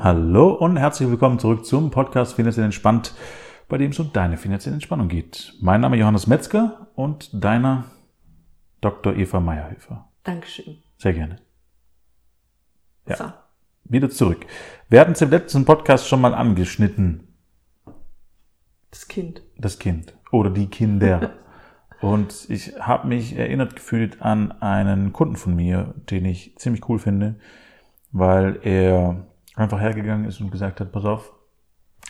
Hallo und herzlich willkommen zurück zum Podcast Finanziell Entspannt, bei dem es um deine finanzielle Entspannung geht. Mein Name ist Johannes Metzger und deiner Dr. Eva Meyerhöfer. Dankeschön. Sehr gerne. Ja. So. Wieder zurück. Wir hatten es im letzten Podcast schon mal angeschnitten, Das Kind. das Kind oder die Kinder. Und ich habe mich erinnert gefühlt an einen Kunden von mir, den ich ziemlich cool finde, weil er einfach hergegangen ist und gesagt hat, pass auf,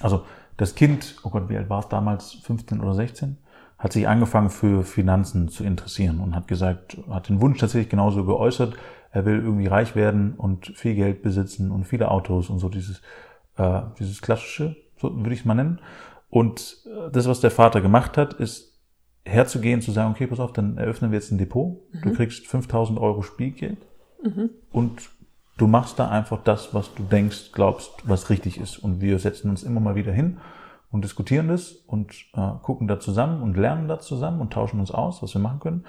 also das Kind, oh Gott, wie alt war es damals, 15 oder 16, hat sich angefangen für Finanzen zu interessieren und hat gesagt, hat den Wunsch tatsächlich genauso geäußert, er will irgendwie reich werden und viel Geld besitzen und viele Autos und so dieses, äh, dieses klassische, so würde ich es mal nennen. Und äh, das, was der Vater gemacht hat, ist herzugehen, zu sagen, okay, pass auf, dann eröffnen wir jetzt ein Depot, du kriegst 5000 Euro Spielgeld und du machst da einfach das, was du denkst, glaubst, was richtig ist. Und wir setzen uns immer mal wieder hin und diskutieren das und äh, gucken da zusammen und lernen da zusammen und tauschen uns aus, was wir machen können.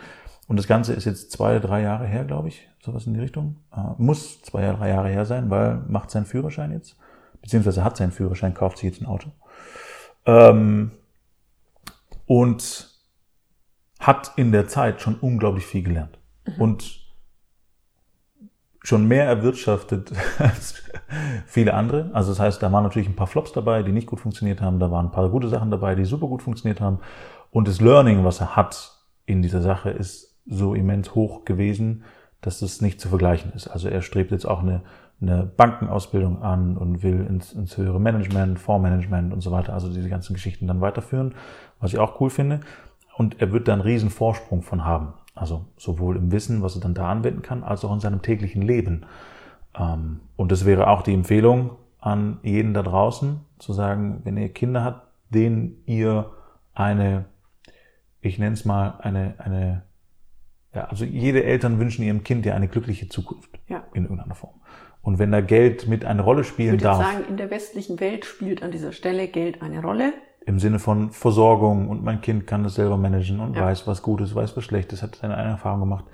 Und das Ganze ist jetzt zwei, drei Jahre her, glaube ich, sowas in die Richtung. Äh, muss zwei, drei Jahre her sein, weil macht seinen Führerschein jetzt, beziehungsweise hat seinen Führerschein, kauft sich jetzt ein Auto. Ähm, und hat in der Zeit schon unglaublich viel gelernt. Und schon mehr erwirtschaftet als viele andere. Also das heißt, da waren natürlich ein paar Flops dabei, die nicht gut funktioniert haben. Da waren ein paar gute Sachen dabei, die super gut funktioniert haben. Und das Learning, was er hat in dieser Sache, ist so immens hoch gewesen, dass es nicht zu vergleichen ist. Also er strebt jetzt auch eine, eine Bankenausbildung an und will ins, ins höhere Management, Fondsmanagement und so weiter, also diese ganzen Geschichten dann weiterführen, was ich auch cool finde. Und er wird da einen riesen Vorsprung von haben. Also sowohl im Wissen, was er dann da anwenden kann, als auch in seinem täglichen Leben. Ähm, Und das wäre auch die Empfehlung an jeden da draußen, zu sagen, wenn ihr Kinder habt, denen ihr eine, ich nenne es mal, eine, eine, ja, also jede Eltern wünschen ihrem Kind ja eine glückliche Zukunft Ja. in irgendeiner Form. Und wenn da Geld mit eine Rolle Ich spielen würde darf, sagen, in der westlichen Welt spielt an dieser Stelle Geld eine Rolle. Im Sinne von Versorgung und mein Kind kann das selber managen und Ja. weiß, was gut ist, weiß, was schlecht ist, hat seine eigene Erfahrung gemacht,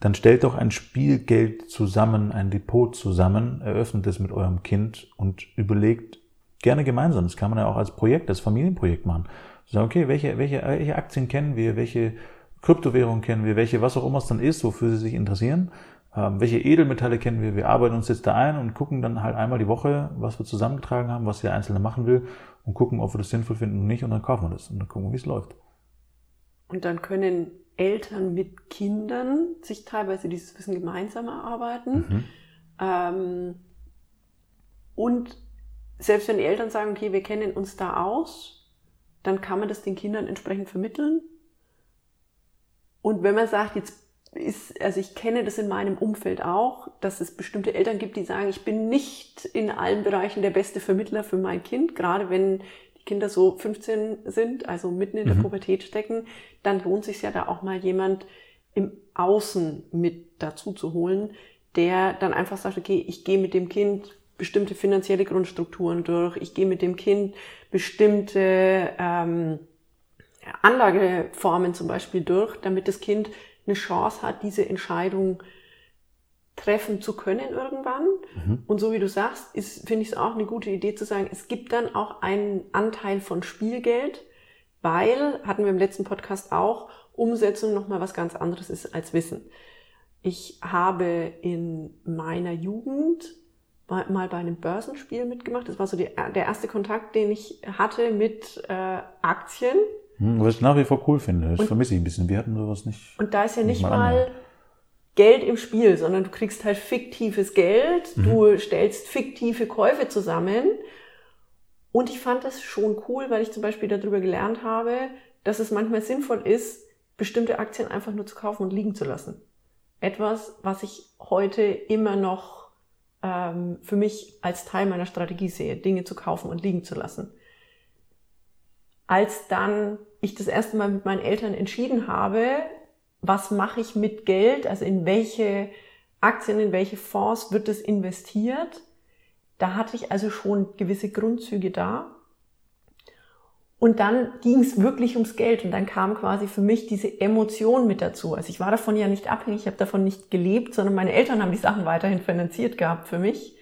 dann stellt doch ein Spielgeld zusammen, ein Depot zusammen, eröffnet es mit eurem Kind und überlegt gerne gemeinsam. Das kann man ja auch als Projekt, als Familienprojekt machen. Sagen, okay, welche, welche, welche Aktien kennen wir, welche Kryptowährungen kennen wir, welche, was auch immer es dann ist, wofür sie sich interessieren. Ähm, welche Edelmetalle kennen wir? Wir arbeiten uns jetzt da ein und gucken dann halt einmal die Woche, was wir zusammengetragen haben, was der Einzelne machen will und gucken, ob wir das sinnvoll finden oder nicht und dann kaufen wir das und dann gucken wir, wie es läuft. Und dann können Eltern mit Kindern sich teilweise dieses Wissen gemeinsam erarbeiten. Mhm. Ähm, und selbst wenn die Eltern sagen, okay, wir kennen uns da aus, dann kann man das den Kindern entsprechend vermitteln. Und wenn man sagt, jetzt ist, also ich kenne das in meinem Umfeld auch, dass es bestimmte Eltern gibt, die sagen, ich bin nicht in allen Bereichen der beste Vermittler für mein Kind, gerade wenn die Kinder so 15 sind, also mitten in der Mhm. Pubertät stecken, dann lohnt sich ja da auch mal jemand im Außen mit dazu zu holen, der dann einfach sagt, okay, ich gehe mit dem Kind bestimmte finanzielle Grundstrukturen durch, ich gehe mit dem Kind bestimmte ähm, Anlageformen zum Beispiel durch, damit das Kind eine Chance hat, diese Entscheidung treffen zu können irgendwann. Und so wie du sagst, ist, finde ich es auch eine gute Idee zu sagen, es gibt dann auch einen Anteil von Spielgeld, weil, hatten wir im letzten Podcast auch, Umsetzung nochmal was ganz anderes ist als Wissen. Ich habe in meiner Jugend mal mal bei einem Börsenspiel mitgemacht. Das war so die, der erste Kontakt, den ich hatte mit äh, Aktien. Hm, Was ich nach wie vor cool finde, das vermisse ich ein bisschen. Wir hatten sowas nicht. Und da ist ja Nicht mal mal. Geld im Spiel, sondern du kriegst halt fiktives Geld, Mhm. du stellst fiktive Käufe zusammen. Und ich fand das schon cool, weil ich zum Beispiel darüber gelernt habe, dass es manchmal sinnvoll ist, bestimmte Aktien einfach nur zu kaufen und liegen zu lassen. Etwas, was ich heute immer noch ähm, für mich als Teil meiner Strategie sehe, Dinge zu kaufen und liegen zu lassen. Als dann ich das erste Mal mit meinen Eltern entschieden habe, was mache ich mit Geld, also in welche Aktien, in welche Fonds wird es investiert, da hatte ich also schon gewisse Grundzüge da. Und dann ging es wirklich ums Geld und dann kam quasi für mich diese Emotion mit dazu. Also ich war davon ja nicht abhängig, ich habe davon nicht gelebt, sondern meine Eltern haben die Sachen weiterhin finanziert gehabt für mich.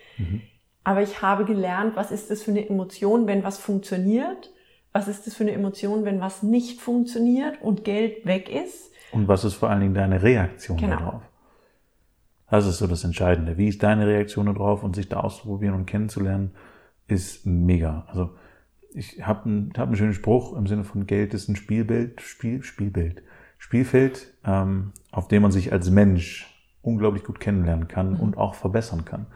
aber ich habe gelernt, was ist das für eine Emotion, wenn was funktioniert, was ist das für eine Emotion, wenn was nicht funktioniert und Geld weg ist. Und was ist vor allen Dingen deine Reaktion genau. darauf? Das ist so das Entscheidende. Wie ist deine Reaktion darauf und sich da auszuprobieren und kennenzulernen, ist mega. Also ich habe einen, hab einen schönen Spruch im Sinne von Geld ist ein Spielbild, Spiel, Spielbild, Spielfeld, ähm, auf dem man sich als Mensch unglaublich gut kennenlernen kann mhm. und auch verbessern kann.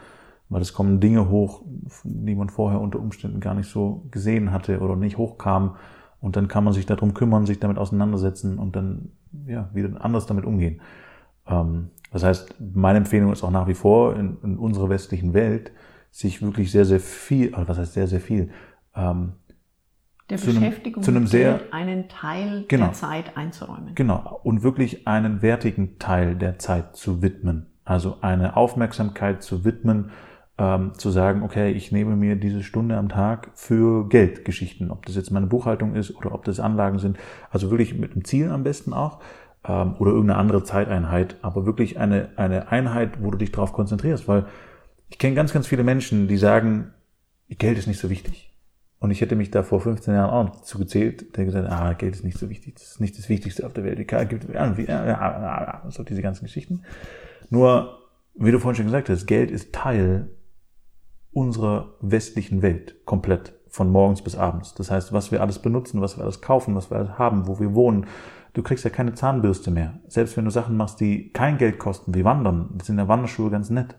Weil es kommen Dinge hoch, die man vorher unter Umständen gar nicht so gesehen hatte oder nicht hochkamen. Und dann kann man sich darum kümmern, sich damit auseinandersetzen und dann ja, wieder anders damit umgehen. Ähm, das heißt, meine Empfehlung ist auch nach wie vor in, in unserer westlichen Welt, sich wirklich sehr, sehr viel, also was heißt sehr, sehr viel, ähm, der zu Beschäftigung einem, zu einem sehr, einen Teil genau, der Zeit einzuräumen. Genau. Und wirklich einen wertigen Teil der Zeit zu widmen. Also eine Aufmerksamkeit zu widmen, ähm, zu sagen, okay, ich nehme mir diese Stunde am Tag für Geldgeschichten, ob das jetzt meine Buchhaltung ist oder ob das Anlagen sind. Also wirklich mit einem Ziel am besten auch ähm, oder irgendeine andere Zeiteinheit, aber wirklich eine, eine Einheit, wo du dich darauf konzentrierst, weil ich kenne ganz, ganz viele Menschen, die sagen, Geld ist nicht so wichtig. Und ich hätte mich da vor 15 Jahren auch noch zugezählt, der gesagt, ah, Geld ist nicht so wichtig, das ist nicht das Wichtigste auf der Welt. So diese ganzen Geschichten. Nur, wie du vorhin schon gesagt hast, Geld ist Teil unserer westlichen Welt komplett von morgens bis abends. Das heißt, was wir alles benutzen, was wir alles kaufen, was wir alles haben, wo wir wohnen. Du kriegst ja keine Zahnbürste mehr. Selbst wenn du Sachen machst, die kein Geld kosten, wie Wandern, sind ja Wanderschuhe ganz nett.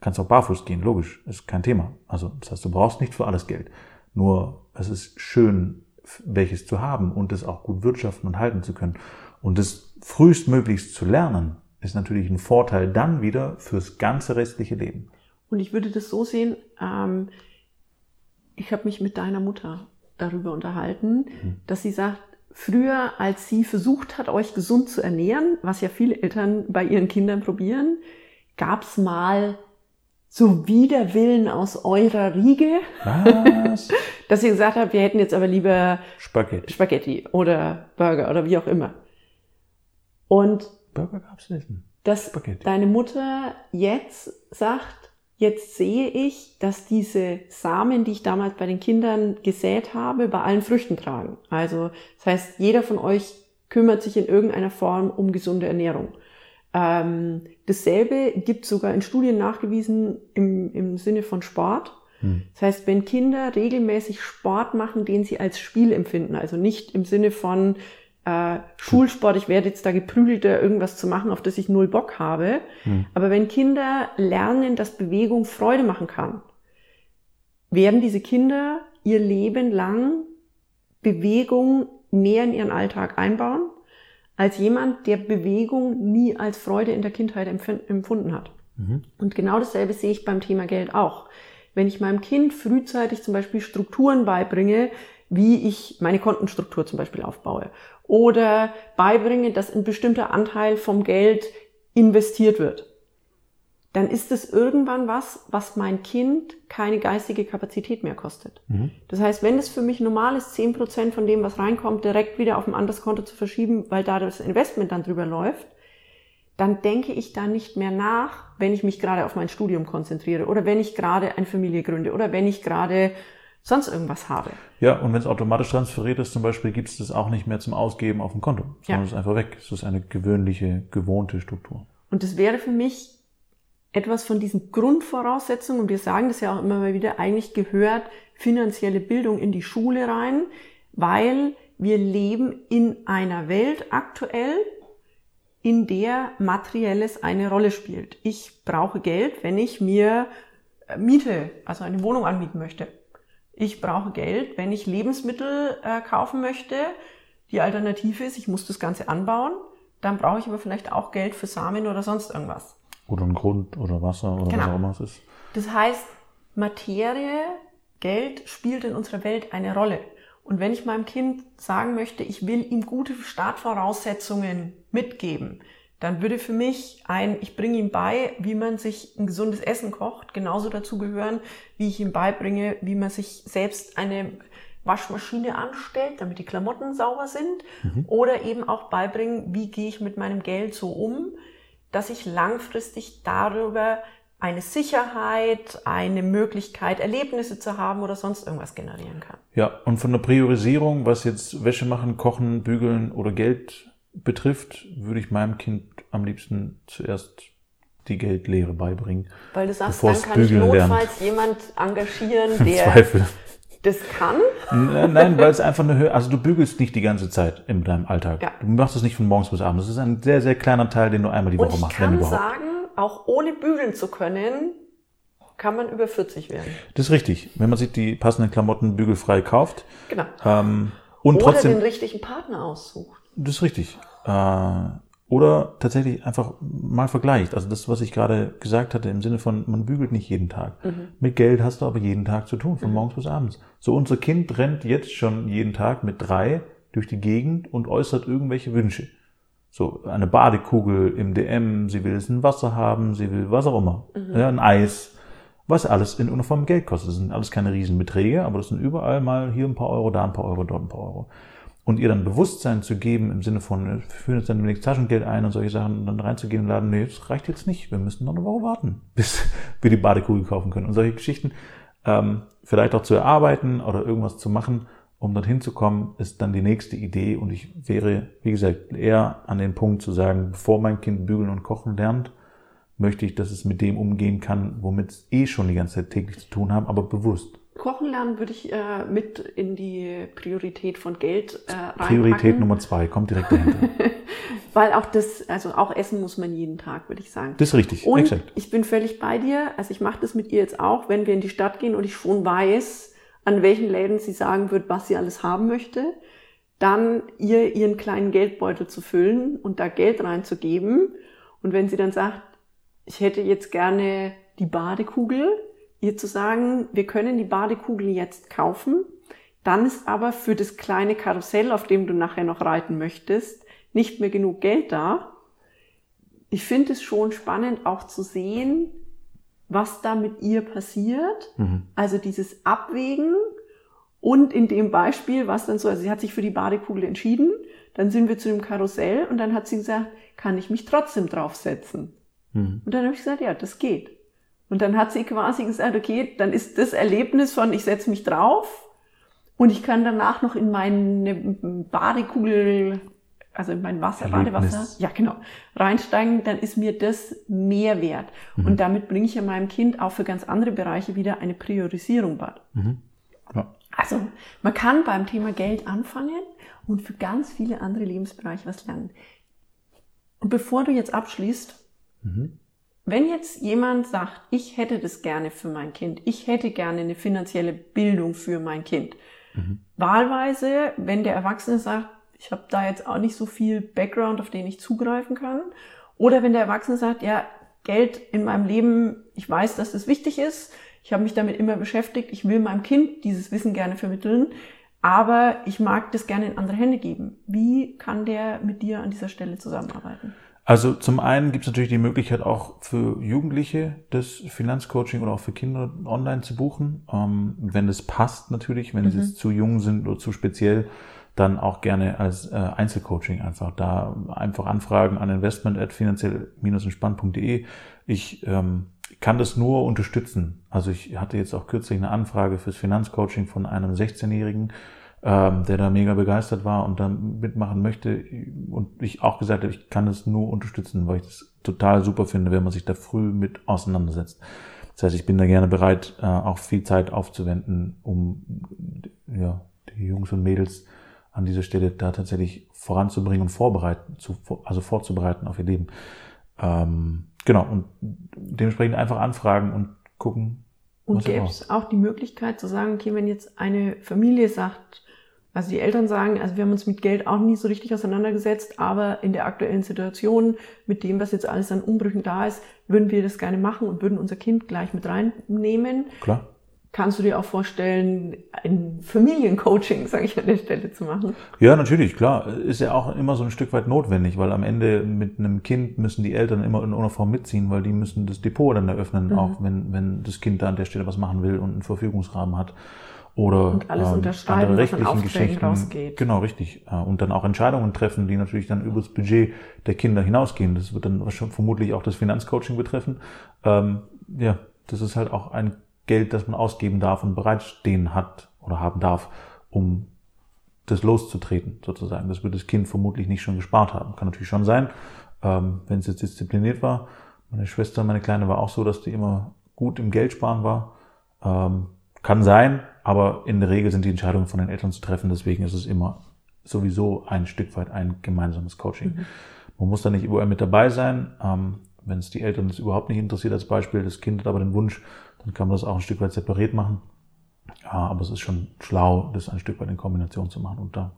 Kannst auch barfuß gehen, logisch, ist kein Thema. Also, das heißt, du brauchst nicht für alles Geld. Nur, es ist schön, welches zu haben und es auch gut wirtschaften und halten zu können. Und das frühestmöglichst zu lernen, ist natürlich ein Vorteil dann wieder fürs ganze restliche Leben. Und ich würde das so sehen, ähm, ich habe mich mit deiner Mutter darüber unterhalten, mhm. dass sie sagt, früher, als sie versucht hat, euch gesund zu ernähren, was ja viele Eltern bei ihren Kindern probieren, gab es mal so Widerwillen aus eurer Riege, was? dass ihr gesagt habt, wir hätten jetzt aber lieber Spaghetti, Spaghetti oder Burger oder wie auch immer. Und Burger gab's nicht. Dass Spaghetti. deine Mutter jetzt sagt, jetzt sehe ich, dass diese Samen, die ich damals bei den Kindern gesät habe, bei allen Früchten tragen. Also das heißt, jeder von euch kümmert sich in irgendeiner Form um gesunde Ernährung. Ähm, dasselbe gibt sogar in Studien nachgewiesen im, im Sinne von Sport. Hm. Das heißt, wenn Kinder regelmäßig Sport machen, den sie als Spiel empfinden, also nicht im Sinne von äh, Schulsport, ich werde jetzt da geprügelt, irgendwas zu machen, auf das ich null Bock habe. Hm. Aber wenn Kinder lernen, dass Bewegung Freude machen kann, werden diese Kinder ihr Leben lang Bewegung näher in ihren Alltag einbauen, als jemand, der Bewegung nie als Freude in der Kindheit empfunden hat. Mhm. Und genau dasselbe sehe ich beim Thema Geld auch. Wenn ich meinem Kind frühzeitig zum Beispiel Strukturen beibringe, wie ich meine Kontenstruktur zum Beispiel aufbaue oder beibringe, dass ein bestimmter Anteil vom Geld investiert wird, dann ist es irgendwann was, was mein Kind keine geistige Kapazität mehr kostet. Mhm. Das heißt, wenn es für mich normal ist, zehn Prozent von dem, was reinkommt, direkt wieder auf ein anderes Konto zu verschieben, weil da das Investment dann drüber läuft, dann denke ich da nicht mehr nach, wenn ich mich gerade auf mein Studium konzentriere oder wenn ich gerade eine Familie gründe oder wenn ich gerade sonst irgendwas habe. Ja, und wenn es automatisch transferiert ist, zum Beispiel, gibt es das auch nicht mehr zum Ausgeben auf dem Konto, sondern ja. es ist einfach weg. Es ist eine gewöhnliche, gewohnte Struktur. Und das wäre für mich etwas von diesen Grundvoraussetzungen, und wir sagen das ja auch immer mal wieder, eigentlich gehört finanzielle Bildung in die Schule rein, weil wir leben in einer Welt aktuell, in der Materielles eine Rolle spielt. Ich brauche Geld, wenn ich mir Miete, also eine Wohnung anmieten möchte ich brauche Geld, wenn ich Lebensmittel äh, kaufen möchte. Die Alternative ist, ich muss das Ganze anbauen. Dann brauche ich aber vielleicht auch Geld für Samen oder sonst irgendwas. Oder ein Grund oder Wasser oder genau. was auch immer es ist. Das heißt, Materie, Geld spielt in unserer Welt eine Rolle. Und wenn ich meinem Kind sagen möchte, ich will ihm gute Startvoraussetzungen mitgeben, dann würde für mich ein, ich bringe ihm bei, wie man sich ein gesundes Essen kocht, genauso dazu gehören, wie ich ihm beibringe, wie man sich selbst eine Waschmaschine anstellt, damit die Klamotten sauber sind. Mhm. Oder eben auch beibringen, wie gehe ich mit meinem Geld so um, dass ich langfristig darüber eine Sicherheit, eine Möglichkeit, Erlebnisse zu haben oder sonst irgendwas generieren kann. Ja, und von der Priorisierung, was jetzt Wäsche machen, kochen, bügeln oder Geld betrifft, würde ich meinem Kind am liebsten zuerst die Geldlehre beibringen. Weil du sagst, dann kann ich notfalls lernt. jemand engagieren, der Zweifel. das kann. Nein, weil es einfach eine Höhe, also du bügelst nicht die ganze Zeit in deinem Alltag. Ja. Du machst es nicht von morgens bis abends. Das ist ein sehr, sehr kleiner Teil, den du einmal die Woche Und machst. Ich kann sagen, auch ohne bügeln zu können, kann man über 40 werden. Das ist richtig. Wenn man sich die passenden Klamotten bügelfrei kauft. Genau. Ähm, und Oder trotzdem, den richtigen Partner aussucht. Das ist richtig. Äh, oder tatsächlich einfach mal vergleicht. Also das, was ich gerade gesagt hatte, im Sinne von, man bügelt nicht jeden Tag. Mhm. Mit Geld hast du aber jeden Tag zu tun, von mhm. morgens bis abends. So, unser Kind rennt jetzt schon jeden Tag mit drei durch die Gegend und äußert irgendwelche Wünsche. So, eine Badekugel im DM, sie will es in Wasser haben, sie will was auch immer. Mhm. Ja, ein Eis. Was alles in Uniform Geld kostet. Das sind alles keine Riesenbeträge, aber das sind überall mal hier ein paar Euro, da ein paar Euro, dort ein paar Euro und ihr dann Bewusstsein zu geben im Sinne von, wir führen jetzt dann demnächst Taschengeld ein und solche Sachen und dann reinzugehen und laden, nee, das reicht jetzt nicht, wir müssen noch eine Woche warten, bis wir die Badekugel kaufen können. Und solche Geschichten ähm, vielleicht auch zu erarbeiten oder irgendwas zu machen, um dorthin zu kommen, ist dann die nächste Idee und ich wäre, wie gesagt, eher an den Punkt zu sagen, bevor mein Kind bügeln und kochen lernt, möchte ich, dass es mit dem umgehen kann, womit es eh schon die ganze Zeit täglich zu tun haben, aber bewusst. Kochen lernen würde ich äh, mit in die Priorität von Geld äh, reinpacken. Priorität Nummer zwei, kommt direkt dahinter. Weil auch das, also auch essen muss man jeden Tag, würde ich sagen. Das ist richtig, und exakt. ich bin völlig bei dir. Also ich mache das mit ihr jetzt auch, wenn wir in die Stadt gehen und ich schon weiß, an welchen Läden sie sagen wird, was sie alles haben möchte, dann ihr ihren kleinen Geldbeutel zu füllen und da Geld reinzugeben. Und wenn sie dann sagt, ich hätte jetzt gerne die Badekugel, ihr zu sagen, wir können die Badekugel jetzt kaufen, dann ist aber für das kleine Karussell, auf dem du nachher noch reiten möchtest, nicht mehr genug Geld da. Ich finde es schon spannend auch zu sehen, was da mit ihr passiert. Mhm. Also dieses Abwägen und in dem Beispiel, was dann so, also sie hat sich für die Badekugel entschieden, dann sind wir zu dem Karussell und dann hat sie gesagt, kann ich mich trotzdem draufsetzen? Mhm. Und dann habe ich gesagt, ja, das geht. Und dann hat sie quasi gesagt, okay, dann ist das Erlebnis von, ich setze mich drauf und ich kann danach noch in meine Badekugel, also in mein Wasser, Erlebnis. Badewasser, ja genau, reinsteigen, dann ist mir das mehr wert. Mhm. Und damit bringe ich ja meinem Kind auch für ganz andere Bereiche wieder eine Priorisierung bei. Mhm. Ja. Also man kann beim Thema Geld anfangen und für ganz viele andere Lebensbereiche was lernen. Und bevor du jetzt abschließt, mhm wenn jetzt jemand sagt, ich hätte das gerne für mein Kind, ich hätte gerne eine finanzielle Bildung für mein Kind, mhm. wahlweise, wenn der Erwachsene sagt, ich habe da jetzt auch nicht so viel Background, auf den ich zugreifen kann, oder wenn der Erwachsene sagt, ja, Geld in meinem Leben, ich weiß, dass das wichtig ist, ich habe mich damit immer beschäftigt, ich will meinem Kind dieses Wissen gerne vermitteln, aber ich mag das gerne in andere Hände geben. Wie kann der mit dir an dieser Stelle zusammenarbeiten? Also zum einen gibt es natürlich die Möglichkeit auch für Jugendliche das Finanzcoaching oder auch für Kinder online zu buchen, ähm, wenn es passt natürlich, wenn mhm. sie zu jung sind oder zu speziell, dann auch gerne als äh, Einzelcoaching einfach da einfach anfragen an investment at finanziell-entspannt.de. Ich ähm, kann das nur unterstützen. Also ich hatte jetzt auch kürzlich eine Anfrage fürs Finanzcoaching von einem 16-Jährigen, ähm, der da mega begeistert war und da mitmachen möchte. Und ich auch gesagt habe, ich kann es nur unterstützen, weil ich das total super finde, wenn man sich da früh mit auseinandersetzt. Das heißt, ich bin da gerne bereit, äh, auch viel Zeit aufzuwenden, um ja, die Jungs und Mädels an dieser Stelle da tatsächlich voranzubringen und vorbereiten, zu, also vorzubereiten auf ihr Leben. Ähm, genau, und dementsprechend einfach anfragen und gucken. Und gäbe es auch die Möglichkeit zu sagen, okay, wenn jetzt eine Familie sagt, also die Eltern sagen, also wir haben uns mit Geld auch nie so richtig auseinandergesetzt, aber in der aktuellen Situation, mit dem, was jetzt alles an Umbrüchen da ist, würden wir das gerne machen und würden unser Kind gleich mit reinnehmen. Klar. Kannst du dir auch vorstellen, ein Familiencoaching, sage ich an der Stelle, zu machen? Ja, natürlich, klar. Ist ja auch immer so ein Stück weit notwendig, weil am Ende mit einem Kind müssen die Eltern immer in einer Form mitziehen, weil die müssen das Depot dann eröffnen, mhm. auch wenn, wenn das Kind da an der Stelle was machen will und einen Verfügungsrahmen hat oder und alles ähm, andere rechtlichen Geschichten. Rausgeht. Genau, richtig. Äh, und dann auch Entscheidungen treffen, die natürlich dann über das Budget der Kinder hinausgehen. Das wird dann vermutlich auch das Finanzcoaching betreffen. Ähm, ja, das ist halt auch ein Geld, das man ausgeben darf und bereitstehen hat oder haben darf, um das loszutreten, sozusagen. Das wird das Kind vermutlich nicht schon gespart haben. Kann natürlich schon sein, ähm, wenn es jetzt diszipliniert war. Meine Schwester, meine Kleine, war auch so, dass die immer gut im Geldsparen war. Ähm, kann sein, aber in der Regel sind die Entscheidungen von den Eltern zu treffen. Deswegen ist es immer sowieso ein Stück weit ein gemeinsames Coaching. Mhm. Man muss da nicht überall mit dabei sein. Ähm, wenn es die Eltern das überhaupt nicht interessiert als Beispiel, das Kind hat aber den Wunsch, dann kann man das auch ein Stück weit separiert machen. Ja, aber es ist schon schlau, das ein Stück weit in Kombination zu machen. Und da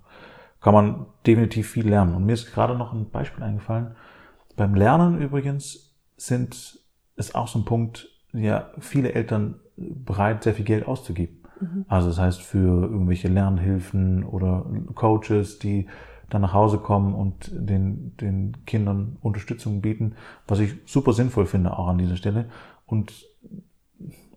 kann man definitiv viel lernen. Und mir ist gerade noch ein Beispiel eingefallen. Beim Lernen übrigens sind, ist auch so ein Punkt, ja, viele Eltern bereit, sehr viel Geld auszugeben. Mhm. Also das heißt für irgendwelche Lernhilfen oder Coaches, die dann nach Hause kommen und den, den Kindern Unterstützung bieten, was ich super sinnvoll finde auch an dieser Stelle. Und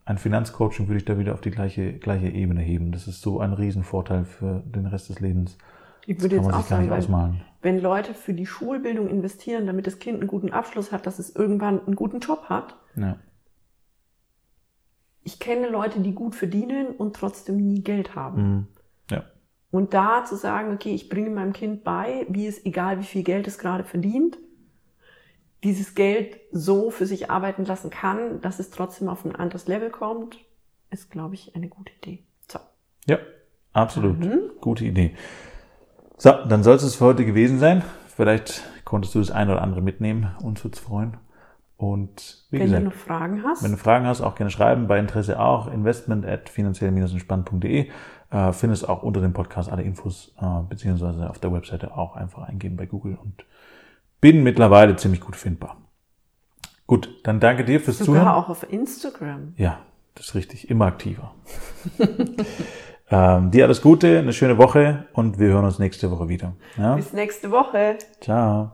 ein Finanzcoaching würde ich da wieder auf die gleiche, gleiche Ebene heben. Das ist so ein Riesenvorteil für den Rest des Lebens. Ich würde jetzt auch sagen, wenn, wenn Leute für die Schulbildung investieren, damit das Kind einen guten Abschluss hat, dass es irgendwann einen guten Job hat. Ja. Ich kenne Leute, die gut verdienen und trotzdem nie Geld haben. Mhm. Ja. Und da zu sagen, okay, ich bringe meinem Kind bei, wie es, egal wie viel Geld es gerade verdient, dieses Geld so für sich arbeiten lassen kann, dass es trotzdem auf ein anderes Level kommt, ist, glaube ich, eine gute Idee. So. Ja, absolut. Mhm. Gute Idee. So, dann soll es für heute gewesen sein. Vielleicht konntest du das eine oder andere mitnehmen. Uns es freuen. Und wie wenn gesagt, du noch Fragen hast. Wenn du Fragen hast, auch gerne schreiben. Bei Interesse auch investment at finanziell-entspannt.de. Äh, findest auch unter dem Podcast alle Infos, äh, beziehungsweise auf der Webseite auch einfach eingeben bei Google und bin mittlerweile ziemlich gut findbar. Gut, dann danke dir fürs Sogar Zuhören. auch auf Instagram. Ja, das ist richtig, immer aktiver. ähm, dir alles Gute, eine schöne Woche und wir hören uns nächste Woche wieder. Ja? Bis nächste Woche. Ciao.